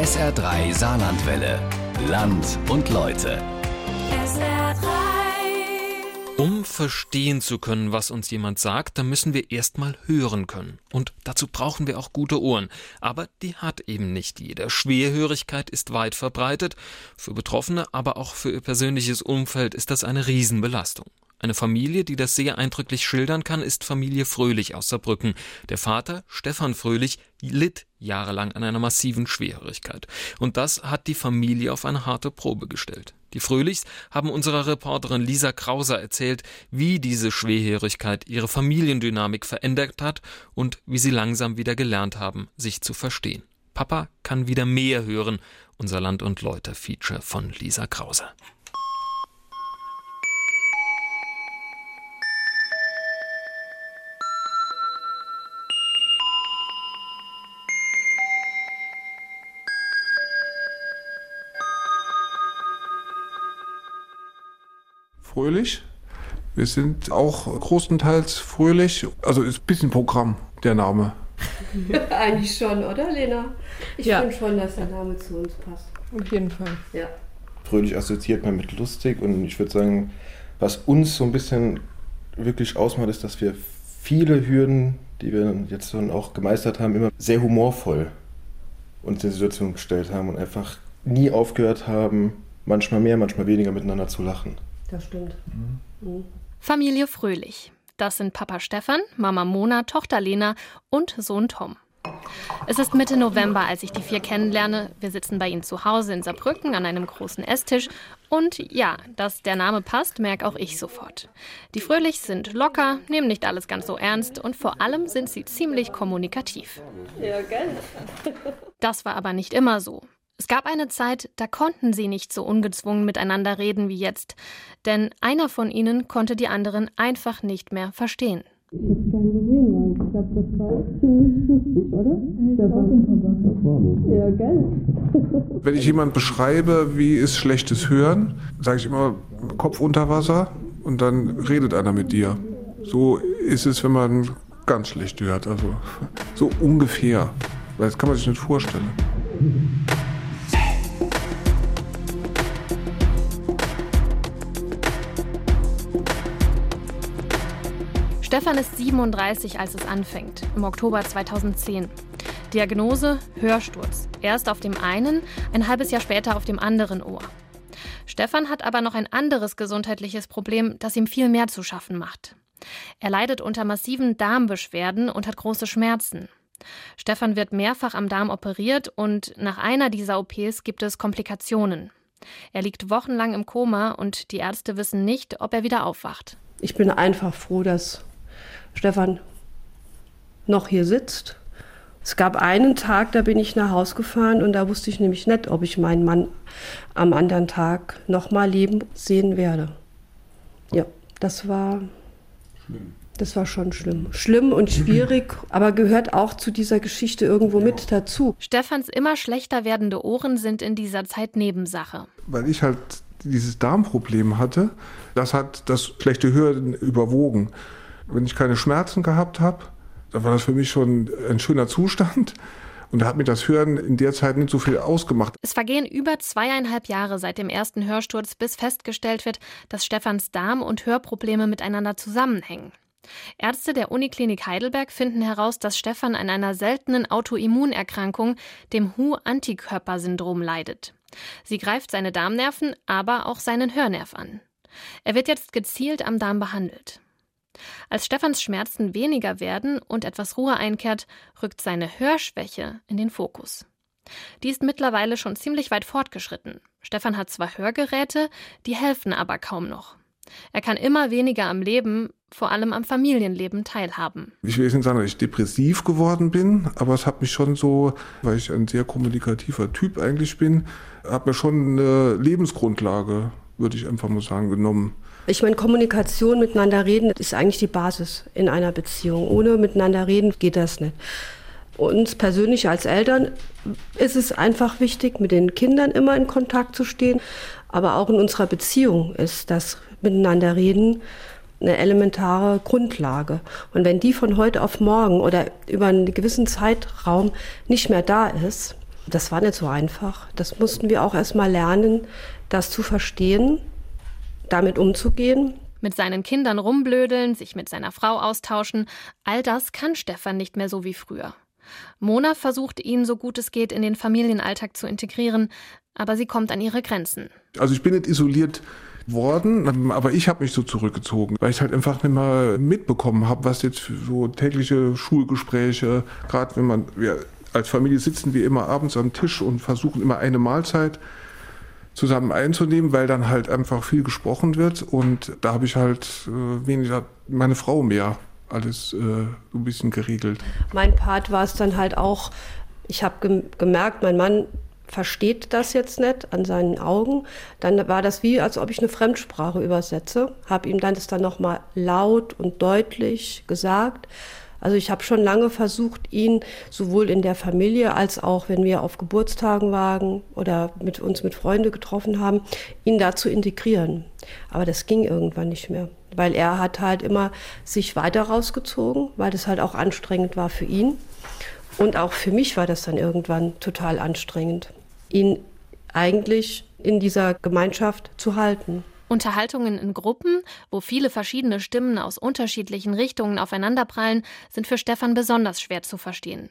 SR3 Saarlandwelle. Land und Leute. SR3. Um verstehen zu können, was uns jemand sagt, dann müssen wir erstmal hören können. Und dazu brauchen wir auch gute Ohren. Aber die hat eben nicht jeder. Schwerhörigkeit ist weit verbreitet. Für Betroffene, aber auch für ihr persönliches Umfeld ist das eine Riesenbelastung. Eine Familie, die das sehr eindrücklich schildern kann, ist Familie Fröhlich aus Saarbrücken. Der Vater, Stefan Fröhlich, litt jahrelang an einer massiven Schwerhörigkeit. Und das hat die Familie auf eine harte Probe gestellt. Die Fröhlichs haben unserer Reporterin Lisa Krauser erzählt, wie diese Schwerhörigkeit ihre Familiendynamik verändert hat und wie sie langsam wieder gelernt haben, sich zu verstehen. Papa kann wieder mehr hören. Unser Land und Leute Feature von Lisa Krauser. Fröhlich. Wir sind auch großenteils fröhlich. Also ist ein bisschen Programm, der Name. Eigentlich schon, oder Lena? Ich Ja. finde schon, dass der Name zu uns passt. Auf jeden Fall. Ja. Fröhlich assoziiert man mit lustig und ich würde sagen, was uns so ein bisschen wirklich ausmacht, ist, dass wir viele Hürden, die wir jetzt schon auch gemeistert haben, immer sehr humorvoll uns in die Situation gestellt haben und einfach nie aufgehört haben, manchmal mehr, manchmal weniger miteinander zu lachen. Das stimmt. Mhm. Familie Fröhlich. Das sind Papa Stefan, Mama Mona, Tochter Lena und Sohn Tom. Es ist Mitte November, als ich die vier kennenlerne. Wir sitzen bei ihnen zu Hause in Saarbrücken an einem großen Esstisch. Und ja, dass der Name passt, merke auch ich sofort. Die Fröhlich sind locker, nehmen nicht alles ganz so ernst und vor allem sind sie ziemlich kommunikativ. Ja, gell? Das war aber nicht immer so. Es gab eine Zeit, da konnten sie nicht so ungezwungen miteinander reden wie jetzt, denn einer von ihnen konnte die anderen einfach nicht mehr verstehen. Ja, gell? Wenn ich jemand beschreibe, wie ist schlechtes Hören, sage ich immer Kopf unter Wasser und dann redet einer mit dir. So ist es, wenn man ganz schlecht hört. Also so ungefähr. Das kann man sich nicht vorstellen. Stefan ist 37, als es anfängt, im Oktober 2010. Diagnose Hörsturz. Erst auf dem einen, ein halbes Jahr später auf dem anderen Ohr. Stefan hat aber noch ein anderes gesundheitliches Problem, das ihm viel mehr zu schaffen macht. Er leidet unter massiven Darmbeschwerden und hat große Schmerzen. Stefan wird mehrfach am Darm operiert und nach einer dieser OPs gibt es Komplikationen. Er liegt wochenlang im Koma und die Ärzte wissen nicht, ob er wieder aufwacht. Ich bin einfach froh, dass Stefan noch hier sitzt. Es gab einen Tag, da bin ich nach Haus gefahren und da wusste ich nämlich nicht, ob ich meinen Mann am anderen Tag noch mal leben sehen werde. Ja, das war Das war schon schlimm. Schlimm und schwierig, aber gehört auch zu dieser Geschichte irgendwo mit dazu. Stefans immer schlechter werdende Ohren sind in dieser Zeit Nebensache. Weil ich halt dieses Darmproblem hatte, das hat das schlechte Hören überwogen. Wenn ich keine Schmerzen gehabt habe, dann war das für mich schon ein schöner Zustand. Und da hat mir das Hören in der Zeit nicht so viel ausgemacht. Es vergehen über zweieinhalb Jahre seit dem ersten Hörsturz, bis festgestellt wird, dass Stefans Darm- und Hörprobleme miteinander zusammenhängen. Ärzte der Uniklinik Heidelberg finden heraus, dass Stefan an einer seltenen Autoimmunerkrankung, dem HU-Antikörpersyndrom, leidet. Sie greift seine Darmnerven, aber auch seinen Hörnerv an. Er wird jetzt gezielt am Darm behandelt. Als Stefans Schmerzen weniger werden und etwas Ruhe einkehrt, rückt seine Hörschwäche in den Fokus. Die ist mittlerweile schon ziemlich weit fortgeschritten. Stefan hat zwar Hörgeräte, die helfen aber kaum noch. Er kann immer weniger am Leben, vor allem am Familienleben teilhaben. Ich will jetzt nicht sagen, dass ich depressiv geworden bin, aber es hat mich schon so, weil ich ein sehr kommunikativer Typ eigentlich bin, hat mir schon eine Lebensgrundlage, würde ich einfach mal sagen, genommen. Ich meine, Kommunikation, miteinander reden, ist eigentlich die Basis in einer Beziehung. Ohne miteinander reden geht das nicht. Uns persönlich als Eltern ist es einfach wichtig, mit den Kindern immer in Kontakt zu stehen. Aber auch in unserer Beziehung ist das Miteinander reden eine elementare Grundlage. Und wenn die von heute auf morgen oder über einen gewissen Zeitraum nicht mehr da ist, Das war nicht so einfach. Das mussten wir auch erst mal lernen, das zu verstehen, damit umzugehen. Mit seinen Kindern rumblödeln, sich mit seiner Frau austauschen, all das kann Stefan nicht mehr so wie früher. Mona versucht ihn so gut es geht in den Familienalltag zu integrieren, aber sie kommt an ihre Grenzen. Also ich bin nicht isoliert worden, aber ich habe mich so zurückgezogen, weil ich halt einfach nicht mehr mitbekommen habe, was jetzt für so tägliche Schulgespräche, gerade wenn man, wir als Familie sitzen wir immer abends am Tisch und versuchen immer eine Mahlzeit zusammen einzunehmen, weil dann halt einfach viel gesprochen wird und da habe ich halt äh, weniger meine Frau mehr alles äh, ein bisschen geregelt. Mein Part war es dann halt auch, ich habe gem gemerkt, mein Mann versteht das jetzt nicht an seinen Augen. Dann war das wie, als ob ich eine Fremdsprache übersetze. Habe ihm dann das dann nochmal laut und deutlich gesagt. Also ich habe schon lange versucht, ihn sowohl in der Familie als auch, wenn wir auf Geburtstagen waren oder mit uns mit Freunden getroffen haben, ihn da zu integrieren. Aber das ging irgendwann nicht mehr, weil er hat halt immer sich weiter rausgezogen, weil das halt auch anstrengend war für ihn. Und auch für mich war das dann irgendwann total anstrengend, ihn eigentlich in dieser Gemeinschaft zu halten. Unterhaltungen in Gruppen, wo viele verschiedene Stimmen aus unterschiedlichen Richtungen aufeinanderprallen, sind für Stefan besonders schwer zu verstehen.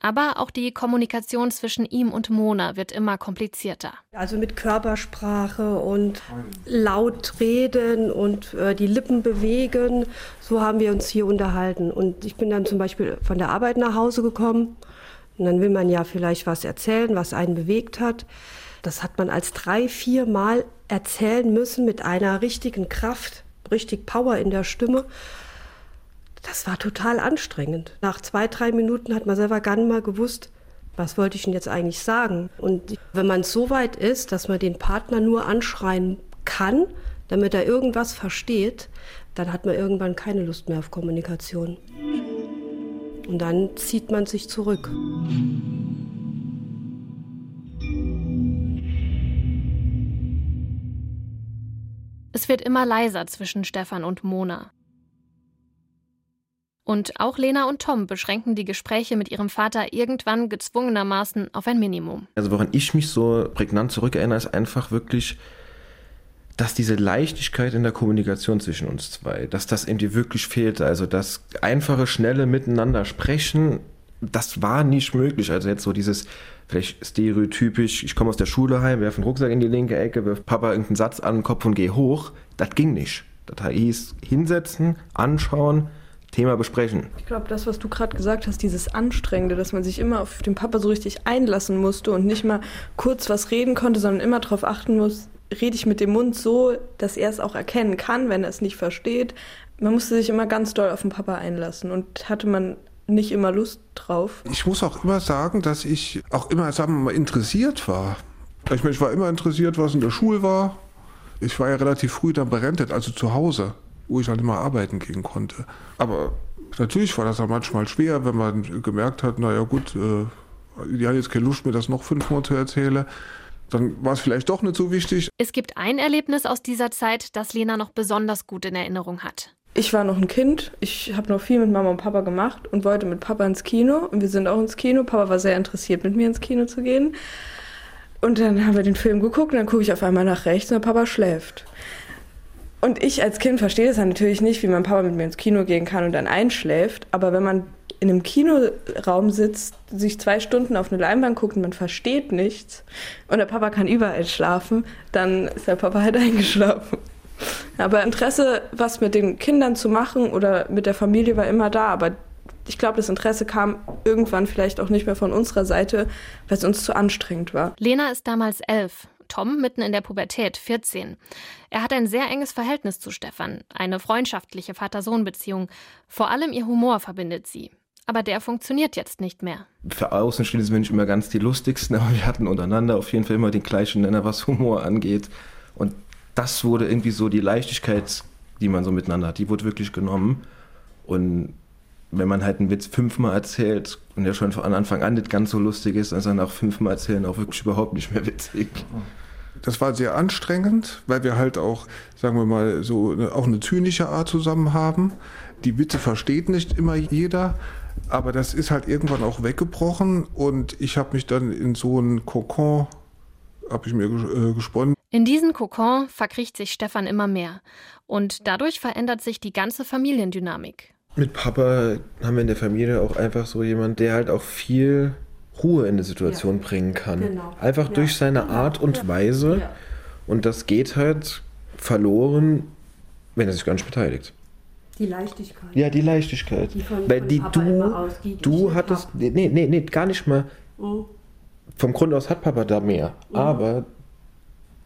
Aber auch die Kommunikation zwischen ihm und Mona wird immer komplizierter. Also mit Körpersprache und laut reden und äh, die Lippen bewegen, so haben wir uns hier unterhalten. Und ich bin dann zum Beispiel von der Arbeit nach Hause gekommen. Und dann will man ja vielleicht was erzählen, was einen bewegt hat. Das hat man als drei, vier Mal erzählen müssen mit einer richtigen Kraft, richtig Power in der Stimme. Das war total anstrengend. Nach zwei, drei Minuten hat man selber gar nicht mal gewusst, was wollte ich denn jetzt eigentlich sagen. Und wenn man so weit ist, dass man den Partner nur anschreien kann, damit er irgendwas versteht, dann hat man irgendwann keine Lust mehr auf Kommunikation. Und dann zieht man sich zurück. Es wird immer leiser zwischen Stefan und Mona. Und auch Lena und Tom beschränken die Gespräche mit ihrem Vater irgendwann gezwungenermaßen auf ein Minimum. Also woran ich mich so prägnant zurückerinnere, ist einfach wirklich, dass diese Leichtigkeit in der Kommunikation zwischen uns zwei, dass das irgendwie wirklich fehlt. Also das einfache, schnelle Miteinander sprechen, das war nicht möglich. Also jetzt so dieses vielleicht stereotypisch, ich komme aus der Schule heim, werfe einen Rucksack in die linke Ecke, wirf Papa irgendeinen Satz an den Kopf und gehe hoch. Das ging nicht. Das hieß hinsetzen, anschauen, Thema besprechen. Ich glaube, das, was du gerade gesagt hast, dieses Anstrengende, dass man sich immer auf den Papa so richtig einlassen musste und nicht mal kurz was reden konnte, sondern immer darauf achten muss, rede ich mit dem Mund so, dass er es auch erkennen kann, wenn er es nicht versteht. Man musste sich immer ganz doll auf den Papa einlassen und hatte man nicht immer Lust drauf. Ich muss auch immer sagen, dass ich auch immer, sagen wir mal, interessiert war. Ich, meine, ich war immer interessiert, was in der Schule war. Ich war ja relativ früh dann berentet, also zu Hause, wo ich halt immer arbeiten gehen konnte. Aber natürlich war das auch manchmal schwer, wenn man gemerkt hat, naja gut, äh, die hat jetzt keine Lust, mir das noch fünfmal zu erzählen. Dann war es vielleicht doch nicht so wichtig. Es gibt ein Erlebnis aus dieser Zeit, das Lena noch besonders gut in Erinnerung hat ich war noch ein Kind, ich habe noch viel mit Mama und Papa gemacht und wollte mit Papa ins Kino und wir sind auch ins Kino. Papa war sehr interessiert, mit mir ins Kino zu gehen. Und dann haben wir den Film geguckt und dann gucke ich auf einmal nach rechts und Papa schläft. Und ich als Kind verstehe das natürlich nicht, wie mein Papa mit mir ins Kino gehen kann und dann einschläft. Aber wenn man in einem Kinoraum sitzt, sich zwei Stunden auf eine Leinwand guckt und man versteht nichts und der Papa kann überall schlafen, dann ist der Papa halt eingeschlafen. Aber Interesse, was mit den Kindern zu machen oder mit der Familie war immer da. Aber ich glaube, das Interesse kam irgendwann vielleicht auch nicht mehr von unserer Seite, weil es uns zu anstrengend war. Lena ist damals elf. Tom mitten in der Pubertät, 14. Er hat ein sehr enges Verhältnis zu Stefan, eine freundschaftliche Vater-Sohn-Beziehung. Vor allem ihr Humor verbindet sie. Aber der funktioniert jetzt nicht mehr. Für Außenstehende sind wir nicht immer ganz die lustigsten, aber wir hatten untereinander auf jeden Fall immer den gleichen Nenner, was Humor angeht. Und das wurde irgendwie so die Leichtigkeit, die man so miteinander hat, die wurde wirklich genommen. Und wenn man halt einen Witz fünfmal erzählt und der schon von Anfang an nicht ganz so lustig ist, dann ist er nach fünfmal erzählen auch wirklich überhaupt nicht mehr witzig. Das war sehr anstrengend, weil wir halt auch, sagen wir mal, so auch eine zynische Art zusammen haben. Die Witze versteht nicht immer jeder, Aber das ist halt irgendwann auch weggebrochen und ich habe mich dann in so einen Kokon, habe ich mir äh, gesponnen. In diesen Kokon verkriecht sich Stefan immer mehr und dadurch verändert sich die ganze Familiendynamik. Mit Papa haben wir in der Familie auch einfach so jemand, der halt auch viel Ruhe in die Situation ja. bringen kann. Genau. Einfach ja. durch seine Art und Weise. Ja. Und das geht halt verloren, wenn er sich gar nicht beteiligt. Die Leichtigkeit. Ja, die Leichtigkeit. Die von, Weil von die Papa du, ausgeht, du hattest, nee, nee, nee, gar nicht mal. Mhm. Vom Grund aus hat Papa da mehr. Mhm. Aber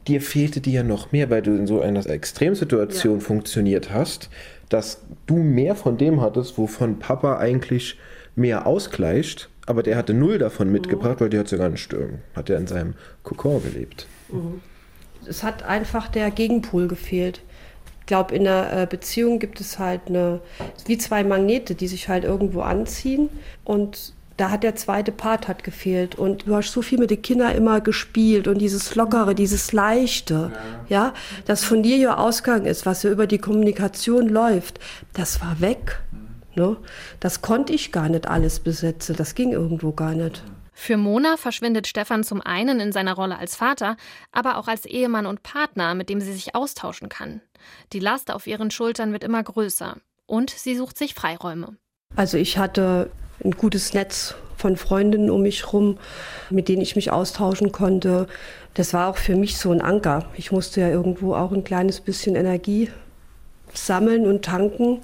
dir fehlte dir ja noch mehr, weil du in so einer Extremsituation ja. funktioniert hast, dass du mehr von dem hattest, wovon Papa eigentlich mehr ausgleicht. Aber der hatte null davon mitgebracht, mhm. weil der hat sogar nicht, hat er in seinem Kokon gelebt. Mhm. Es hat einfach der Gegenpol gefehlt glaube, in einer äh, Beziehung gibt es halt eine, wie zwei Magnete, die sich halt irgendwo anziehen. Und da hat der zweite Part hat gefehlt. Und du hast so viel mit den Kindern immer gespielt und dieses Lockere, dieses Leichte, ja, ja das von dir ja Ausgang ist, was ja über die Kommunikation läuft, das war weg. Ne? Das konnte ich gar nicht alles besetzen. Das ging irgendwo gar nicht. Für Mona verschwindet Stefan zum einen in seiner Rolle als Vater, aber auch als Ehemann und Partner, mit dem sie sich austauschen kann. Die Last auf ihren Schultern wird immer größer und sie sucht sich Freiräume. Also ich hatte ein gutes Netz von Freundinnen um mich herum, mit denen ich mich austauschen konnte. Das war auch für mich so ein Anker. Ich musste ja irgendwo auch ein kleines bisschen Energie sammeln und tanken.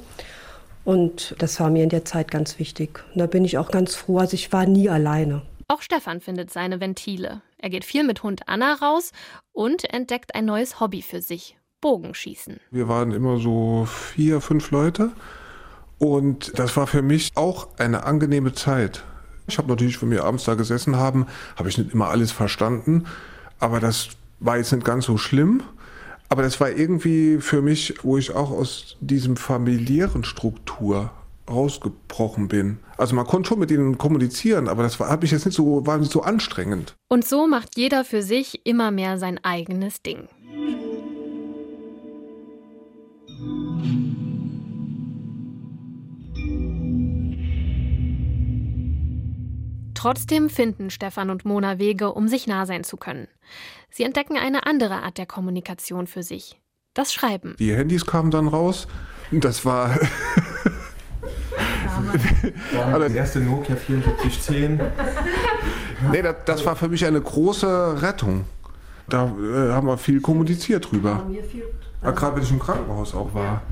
Und das war mir in der Zeit ganz wichtig. Und da bin ich auch ganz froh. Also ich war nie alleine. Auch Stefan findet seine Ventile. Er geht viel mit Hund Anna raus und entdeckt ein neues Hobby für sich: Bogenschießen. Wir waren immer so vier, fünf Leute. Und das war für mich auch eine angenehme Zeit. Ich habe natürlich, wenn wir abends da gesessen haben, habe ich nicht immer alles verstanden. Aber das war jetzt nicht ganz so schlimm. Aber das war irgendwie für mich, wo ich auch aus diesem familiären Struktur rausgebrochen bin. Also man konnte schon mit ihnen kommunizieren, aber das war, hat mich jetzt nicht so, war nicht so anstrengend. Und so macht jeder für sich immer mehr sein eigenes Ding. Trotzdem finden Stefan und Mona Wege, um sich nah sein zu können. Sie entdecken eine andere Art der Kommunikation für sich. Das Schreiben. Die Handys kamen dann raus. Das war das erste Nokia 7410. nee, das, das, war für mich eine große Rettung. Da äh, haben wir viel kommuniziert drüber. Ja, Gerade wenn ich im Krankenhaus auch war.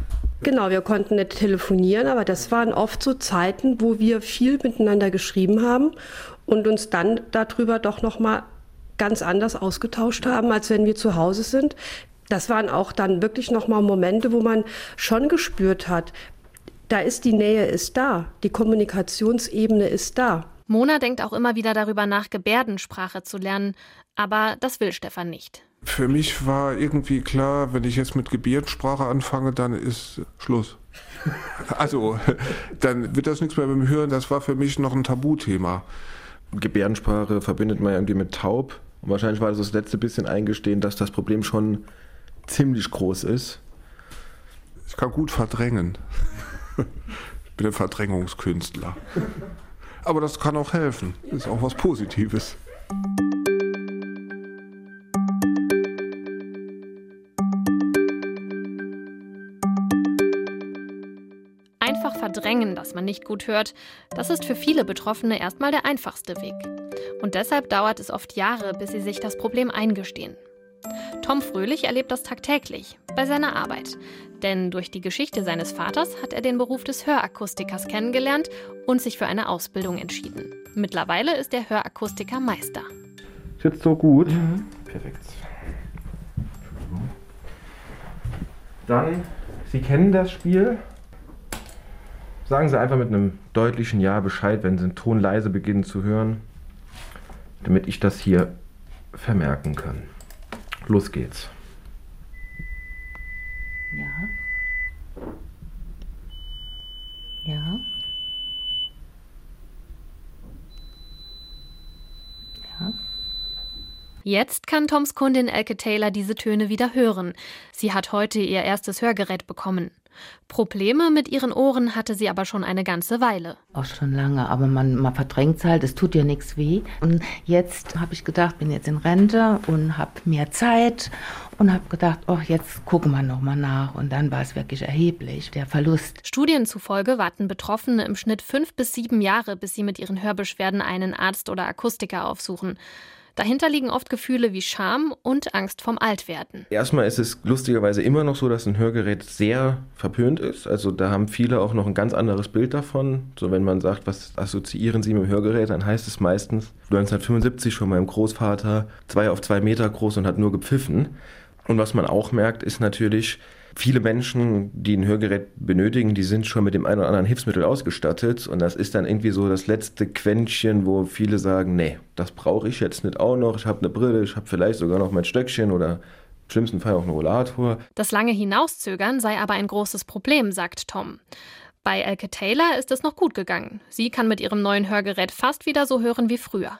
Genau, wir konnten nicht telefonieren, aber das waren oft so Zeiten, wo wir viel miteinander geschrieben haben und uns dann darüber doch noch mal ganz anders ausgetauscht haben, als wenn wir zu Hause sind. Das waren auch dann wirklich noch mal Momente, wo man schon gespürt hat, da ist die Nähe ist da, die Kommunikationsebene ist da. Mona denkt auch immer wieder darüber nach, Gebärdensprache zu lernen, aber das will Stefan nicht. Für mich war irgendwie klar, wenn ich jetzt mit Gebärdensprache anfange, dann ist Schluss. Also, dann wird das nichts mehr mit dem Hören. Das war für mich noch ein Tabuthema. Gebärdensprache verbindet man irgendwie mit taub. Und wahrscheinlich war das das letzte bisschen eingestehen, dass das Problem schon ziemlich groß ist. Ich kann gut verdrängen. Ich bin ein Verdrängungskünstler. Aber das kann auch helfen. Ist auch was Positives. Einfach verdrängen, dass man nicht gut hört, das ist für viele Betroffene erstmal der einfachste Weg. Und deshalb dauert es oft Jahre, bis sie sich das Problem eingestehen. Tom Fröhlich erlebt das tagtäglich bei seiner Arbeit. Denn durch die Geschichte seines Vaters hat er den Beruf des Hörakustikers kennengelernt und sich für eine Ausbildung entschieden. Mittlerweile ist er Hörakustiker Meister. Sitzt so gut. Mhm. Perfekt. Dann, Sie kennen das Spiel. Sagen Sie einfach mit einem deutlichen Ja Bescheid, wenn Sie den Ton leise beginnen zu hören, damit ich das hier vermerken kann. Los geht's. Ja. Ja. Ja. Jetzt kann Toms Kundin Elke Taylor diese Töne wieder hören. Sie hat heute ihr erstes Hörgerät bekommen. Probleme mit ihren Ohren hatte sie aber schon eine ganze Weile. Auch schon lange, aber man, man verdrängt es halt, es tut ja nichts weh. Und jetzt habe ich gedacht, bin jetzt in Rente und habe mehr Zeit und habe gedacht, oh, jetzt gucken wir nochmal nach. Und dann war es wirklich erheblich, der Verlust. Studien zufolge warten Betroffene im Schnitt fünf bis sieben Jahre, bis sie mit ihren Hörbeschwerden einen Arzt oder Akustiker aufsuchen. Dahinter liegen oft Gefühle wie Scham und Angst vom Altwerden. Erstmal ist es lustigerweise immer noch so, dass ein Hörgerät sehr verpönt ist. Also da haben viele auch noch ein ganz anderes Bild davon. So wenn man sagt, was assoziieren Sie mit dem Hörgerät, dann heißt es meistens 1975 von meinem Großvater, zwei auf zwei Meter groß und hat nur gepfiffen. Und was man auch merkt, ist natürlich, Viele Menschen, die ein Hörgerät benötigen, die sind schon mit dem einen oder anderen Hilfsmittel ausgestattet und das ist dann irgendwie so das letzte Quäntchen, wo viele sagen, nee, das brauche ich jetzt nicht auch noch. Ich habe eine Brille, ich habe vielleicht sogar noch mein Stöckchen oder im schlimmsten Fall auch einen Rollator. Das lange Hinauszögern sei aber ein großes Problem, sagt Tom. Bei Elke Taylor ist es noch gut gegangen. Sie kann mit ihrem neuen Hörgerät fast wieder so hören wie früher.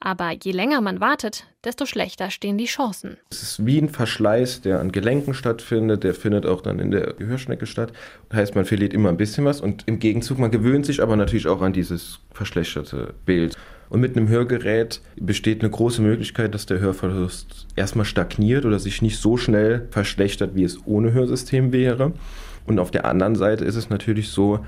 Aber je länger man wartet, desto schlechter stehen die Chancen. Es ist wie ein Verschleiß, der an Gelenken stattfindet, der findet auch dann in der Gehörschnecke statt. Das heißt, man verliert immer ein bisschen was und im Gegenzug, man gewöhnt sich aber natürlich auch an dieses verschlechterte Bild. Und mit einem Hörgerät besteht eine große Möglichkeit, dass der Hörverlust erstmal stagniert oder sich nicht so schnell verschlechtert, wie es ohne Hörsystem wäre. Und auf der anderen Seite ist es natürlich so,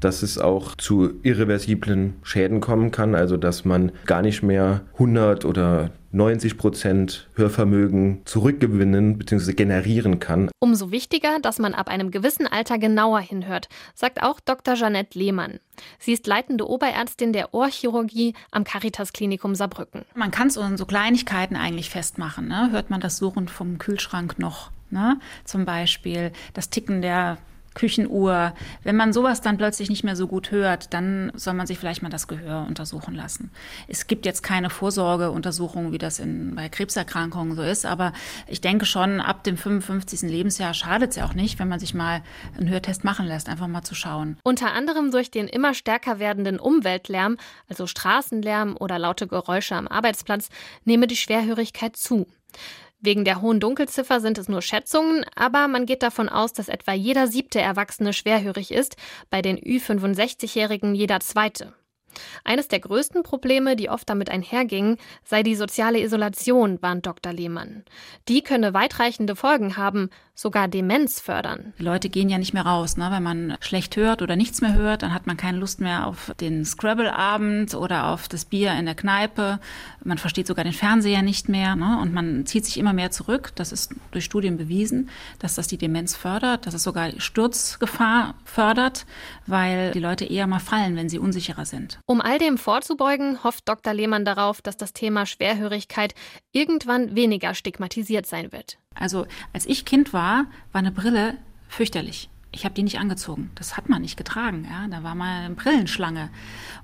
dass es auch zu irreversiblen Schäden kommen kann, also dass man gar nicht mehr 100 oder 90 Prozent Hörvermögen zurückgewinnen bzw. generieren kann. Umso wichtiger, dass man ab einem gewissen Alter genauer hinhört, sagt auch Dr. Janette Lehmann. Sie ist leitende Oberärztin der Ohrchirurgie am Caritas Klinikum Saarbrücken. Man kann es an so Kleinigkeiten eigentlich festmachen. Ne? Hört man das Suchen vom Kühlschrank noch? Ne? Zum Beispiel das Ticken der Küchenuhr. Wenn man sowas dann plötzlich nicht mehr so gut hört, dann soll man sich vielleicht mal das Gehör untersuchen lassen. Es gibt jetzt keine Vorsorgeuntersuchung, wie das in, bei Krebserkrankungen so ist, aber ich denke schon, ab dem 55. Lebensjahr schadet es ja auch nicht, wenn man sich mal einen Hörtest machen lässt, einfach mal zu schauen. Unter anderem durch den immer stärker werdenden Umweltlärm, also Straßenlärm oder laute Geräusche am Arbeitsplatz, nehme die Schwerhörigkeit zu. Wegen der hohen Dunkelziffer sind es nur Schätzungen, aber man geht davon aus, dass etwa jeder siebte Erwachsene schwerhörig ist, bei den Ü65-Jährigen jeder zweite. Eines der größten Probleme, die oft damit einhergingen, sei die soziale Isolation, warnt Dr. Lehmann. Die könne weitreichende Folgen haben, sogar Demenz fördern. Die Leute gehen ja nicht mehr raus. Ne? Wenn man schlecht hört oder nichts mehr hört, dann hat man keine Lust mehr auf den Scrabble-Abend oder auf das Bier in der Kneipe. Man versteht sogar den Fernseher nicht mehr ne? und man zieht sich immer mehr zurück. Das ist durch Studien bewiesen, dass das die Demenz fördert, dass es sogar Sturzgefahr fördert, weil die Leute eher mal fallen, wenn sie unsicherer sind. Um all dem vorzubeugen, hofft Dr. Lehmann darauf, dass das Thema Schwerhörigkeit irgendwann weniger stigmatisiert sein wird. Also als ich Kind war, war eine Brille fürchterlich. Ich habe die nicht angezogen. Das hat man nicht getragen. Ja? Da war mal eine Brillenschlange.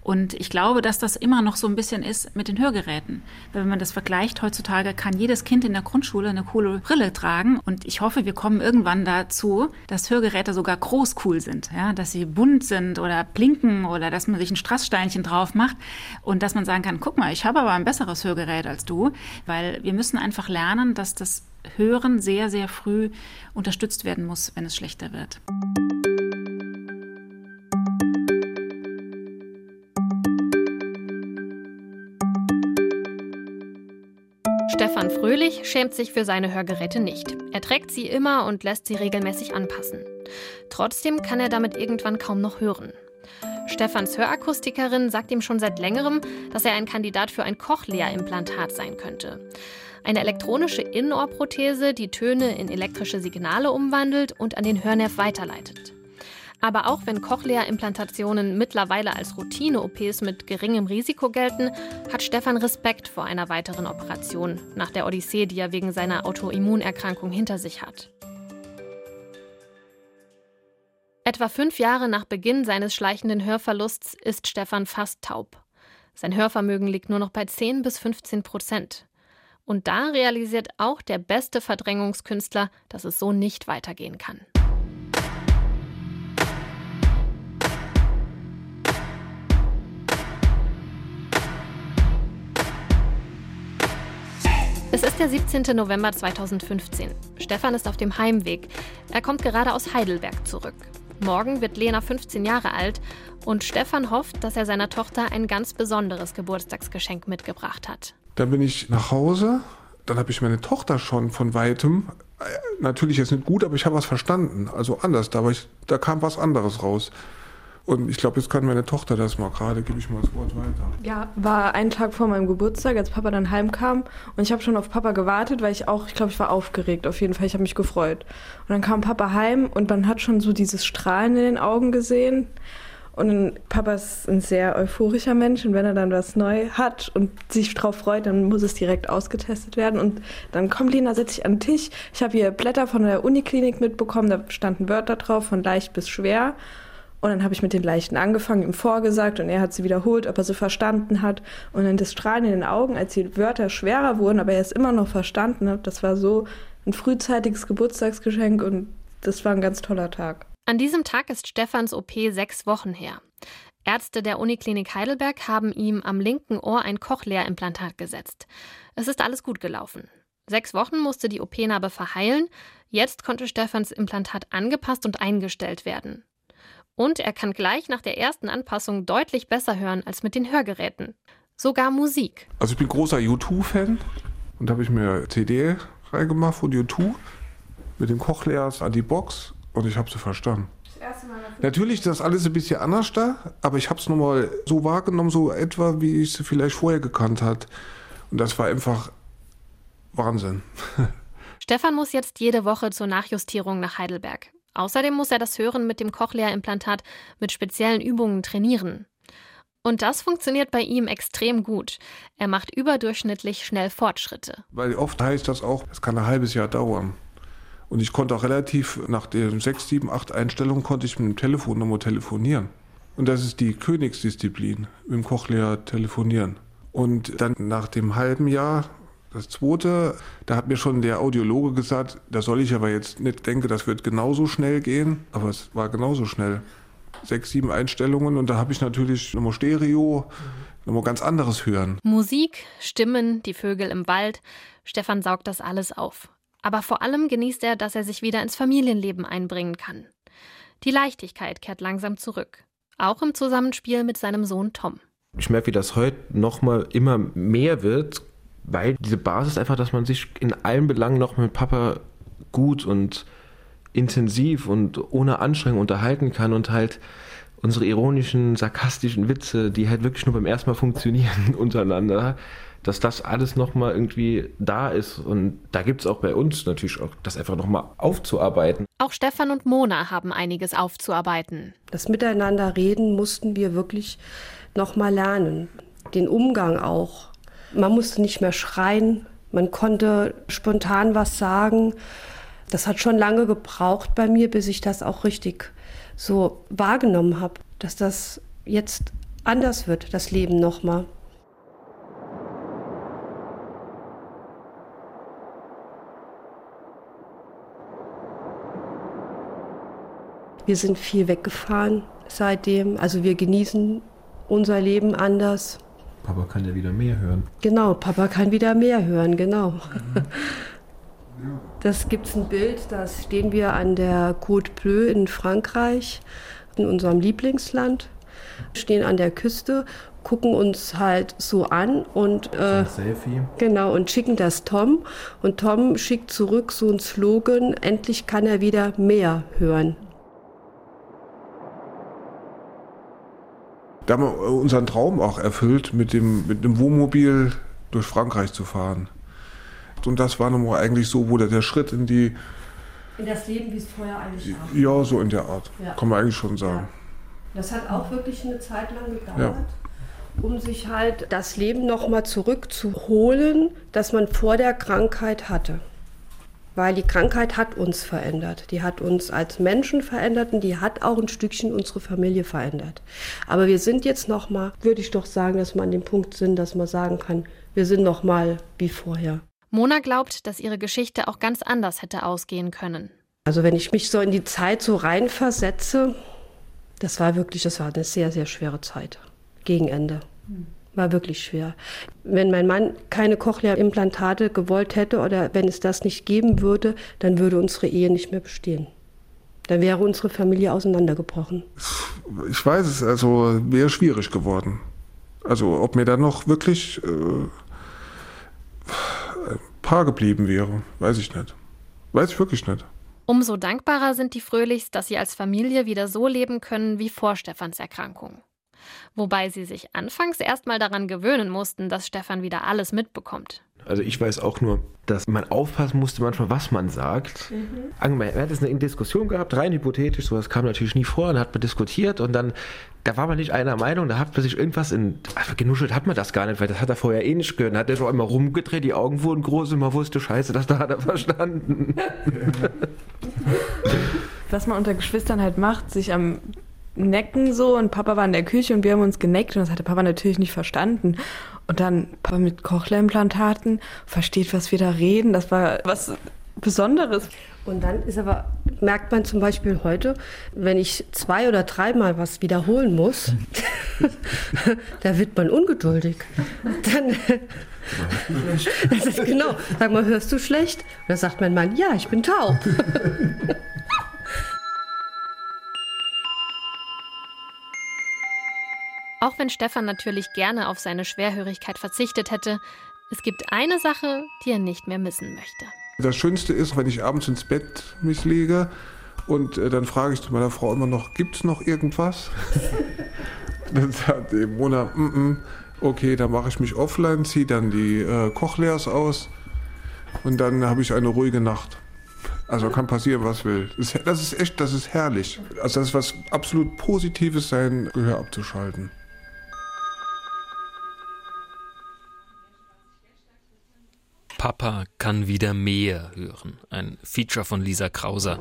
Und ich glaube, dass das immer noch so ein bisschen ist mit den Hörgeräten. Wenn man das vergleicht, heutzutage kann jedes Kind in der Grundschule eine coole Brille tragen. Und ich hoffe, wir kommen irgendwann dazu, dass Hörgeräte sogar groß cool sind. Ja? Dass sie bunt sind oder blinken oder dass man sich ein Strasssteinchen drauf macht und dass man sagen kann, guck mal, ich habe aber ein besseres Hörgerät als du. Weil wir müssen einfach lernen, dass das Hören sehr, sehr früh unterstützt werden muss, wenn es schlechter wird. Stefan Fröhlich schämt sich für seine Hörgeräte nicht. Er trägt sie immer und lässt sie regelmäßig anpassen. Trotzdem kann er damit irgendwann kaum noch hören. Stefans Hörakustikerin sagt ihm schon seit längerem, dass er ein Kandidat für ein Cochlea-Implantat sein könnte. Eine elektronische Innenohrprothese, die Töne in elektrische Signale umwandelt und an den Hörnerv weiterleitet. Aber auch wenn Cochlea-Implantationen mittlerweile als Routine-OPs mit geringem Risiko gelten, hat Stefan Respekt vor einer weiteren Operation nach der Odyssee, die er wegen seiner Autoimmunerkrankung hinter sich hat. Etwa fünf Jahre nach Beginn seines schleichenden Hörverlusts ist Stefan fast taub. Sein Hörvermögen liegt nur noch bei 10 bis 15 Prozent. Und da realisiert auch der beste Verdrängungskünstler, dass es so nicht weitergehen kann. Es ist der 17. November 2015. Stefan ist auf dem Heimweg. Er kommt gerade aus Heidelberg zurück. Morgen wird Lena 15 Jahre alt und Stefan hofft, dass er seiner Tochter ein ganz besonderes Geburtstagsgeschenk mitgebracht hat. Dann bin ich nach Hause, dann habe ich meine Tochter schon von weitem, natürlich jetzt nicht gut, aber ich habe was verstanden, also anders, da, ich, da kam was anderes raus. Und ich glaube, jetzt kann meine Tochter das mal gerade, gebe ich mal das Wort weiter. Ja, war ein Tag vor meinem Geburtstag, als Papa dann heimkam. Und ich habe schon auf Papa gewartet, weil ich auch, ich glaube, ich war aufgeregt auf jeden Fall. Ich habe mich gefreut. Und dann kam Papa heim und man hat schon so dieses Strahlen in den Augen gesehen. Und Papa ist ein sehr euphorischer Mensch und wenn er dann was neu hat und sich drauf freut, dann muss es direkt ausgetestet werden. Und dann kommt Lena, setzt sich an den Tisch. Ich habe hier Blätter von der Uniklinik mitbekommen, da standen Wörter drauf, von leicht bis schwer. Und dann habe ich mit den Leichten angefangen, ihm vorgesagt und er hat sie wiederholt, ob er sie verstanden hat. Und dann das Strahlen in den Augen, als die Wörter schwerer wurden, aber er es immer noch verstanden hat, das war so ein frühzeitiges Geburtstagsgeschenk und das war ein ganz toller Tag. An diesem Tag ist Stefans OP sechs Wochen her. Ärzte der Uniklinik Heidelberg haben ihm am linken Ohr ein Cochlea-Implantat gesetzt. Es ist alles gut gelaufen. Sechs Wochen musste die OP-Narbe verheilen. Jetzt konnte Stefans Implantat angepasst und eingestellt werden. Und er kann gleich nach der ersten Anpassung deutlich besser hören als mit den Hörgeräten. Sogar Musik. Also ich bin großer U2-Fan und habe ich mir CD reingemacht von U2 mit den Cochleas an die Box und ich habe sie verstanden. Natürlich ist das alles ein bisschen anders da, aber ich habe es nochmal so wahrgenommen, so etwa, wie ich es vielleicht vorher gekannt hat. Und das war einfach Wahnsinn. Stefan muss jetzt jede Woche zur Nachjustierung nach Heidelberg. Außerdem muss er das Hören mit dem Cochlea-Implantat mit speziellen Übungen trainieren. Und das funktioniert bei ihm extrem gut. Er macht überdurchschnittlich schnell Fortschritte. Weil oft heißt das auch, es kann ein halbes Jahr dauern. Und ich konnte auch relativ, nach den sechs, sieben, acht Einstellungen, konnte ich mit dem Telefon nochmal telefonieren. Und das ist die Königsdisziplin, mit dem Cochlea telefonieren. Und dann nach dem halben Jahr das zweite, da hat mir schon der Audiologe gesagt, da soll ich aber jetzt nicht denken, das wird genauso schnell gehen, aber es war genauso schnell. Sechs, sieben Einstellungen und da habe ich natürlich nochmal Stereo, nochmal ganz anderes hören. Musik, Stimmen, die Vögel im Wald. Stefan saugt das alles auf. Aber vor allem genießt er, dass er sich wieder ins Familienleben einbringen kann. Die Leichtigkeit kehrt langsam zurück. Auch im Zusammenspiel mit seinem Sohn Tom. Ich merke, wie das heute nochmal immer mehr wird, weil diese Basis einfach, dass man sich in allen Belangen noch mit Papa gut und intensiv und ohne Anstrengung unterhalten kann und halt unsere ironischen, sarkastischen Witze, die halt wirklich nur beim ersten Mal funktionieren untereinander, dass das alles nochmal irgendwie da ist. Und da gibt es auch bei uns natürlich auch das einfach nochmal aufzuarbeiten. Auch Stefan und Mona haben einiges aufzuarbeiten. Das Miteinander reden mussten wir wirklich nochmal lernen. Den Umgang auch man musste nicht mehr schreien, man konnte spontan was sagen. Das hat schon lange gebraucht bei mir, bis ich das auch richtig so wahrgenommen habe, dass das jetzt anders wird, das Leben nochmal. Wir sind viel weggefahren seitdem. Also wir genießen unser Leben anders. Papa kann ja wieder mehr hören. Genau, Papa kann wieder mehr hören, genau. Das gibt es ein Bild, da stehen wir an der Côte Bleue in Frankreich, in unserem Lieblingsland, stehen an der Küste, gucken uns halt so an und äh, Selfie. genau und schicken das Tom und Tom schickt zurück so ein Slogan: Endlich kann er wieder mehr hören. Da haben wir unseren Traum auch erfüllt, mit dem, mit dem Wohnmobil durch Frankreich zu fahren. Und das war nun mal eigentlich so, wo der, der Schritt in die. In das Leben, wie es vorher eigentlich war. Ja, so in der Art. Ja. Kann man eigentlich schon sagen. Ja. Das hat auch wirklich eine Zeit lang gedauert. Ja. Um sich halt das Leben nochmal zurückzuholen, das man vor der Krankheit hatte weil die Krankheit hat uns verändert. Die hat uns als Menschen verändert und die hat auch ein Stückchen unsere Familie verändert. Aber wir sind jetzt noch mal, würde ich doch sagen, dass wir an dem Punkt sind, dass man sagen kann, wir sind noch mal wie vorher. Mona glaubt, dass ihre Geschichte auch ganz anders hätte ausgehen können. Also wenn ich mich so in die Zeit so reinversetze, das war wirklich, das war eine sehr, sehr schwere Zeit. Gegen Ende. War wirklich schwer. Wenn mein Mann keine Cochlea-Implantate gewollt hätte oder wenn es das nicht geben würde, dann würde unsere Ehe nicht mehr bestehen. Dann wäre unsere Familie auseinandergebrochen. Ich weiß es, also wäre schwierig geworden. Also ob mir da noch wirklich äh, ein Paar geblieben wäre, weiß ich nicht. Weiß ich wirklich nicht. Umso dankbarer sind die Fröhlichs, dass sie als Familie wieder so leben können wie vor Stefans Erkrankung. Wobei sie sich anfangs erstmal daran gewöhnen mussten, dass Stefan wieder alles mitbekommt. Also ich weiß auch nur, dass man aufpassen musste manchmal, was man sagt. Mhm. Angemein, er hat es eine Diskussion gehabt, rein hypothetisch, sowas kam natürlich nie vor, dann hat man diskutiert und dann, da war man nicht einer Meinung, da hat man sich irgendwas in, also genuschelt hat man das gar nicht, weil das hat er vorher eh nicht gehört, hat er schon immer rumgedreht, die Augen wurden groß und man wusste, scheiße, das da hat er verstanden. Was man unter Geschwistern halt macht, sich am Necken so und Papa war in der Küche und wir haben uns geneckt und das hatte Papa natürlich nicht verstanden. Und dann Papa mit Cochlea-Implantaten versteht, was wir da reden. Das war was Besonderes. Und dann ist aber, merkt man zum Beispiel heute, wenn ich zwei oder dreimal was wiederholen muss, da wird man ungeduldig. Dann, das ist genau. Sag mal, hörst du schlecht? Und dann sagt mein Mann, ja, ich bin taub. Auch wenn Stefan natürlich gerne auf seine Schwerhörigkeit verzichtet hätte, es gibt eine Sache, die er nicht mehr missen möchte. Das Schönste ist, wenn ich abends ins Bett mich lege und äh, dann frage ich zu meiner Frau immer noch, gibt es noch irgendwas? dann sagt die Mona, mm -mm, okay, dann mache ich mich offline, ziehe dann die äh, Kochleers aus und dann habe ich eine ruhige Nacht. Also kann passieren, was will. Das ist echt, das ist herrlich. Also das ist was absolut Positives, sein Gehör abzuschalten. Papa kann wieder mehr hören. Ein Feature von Lisa Krauser.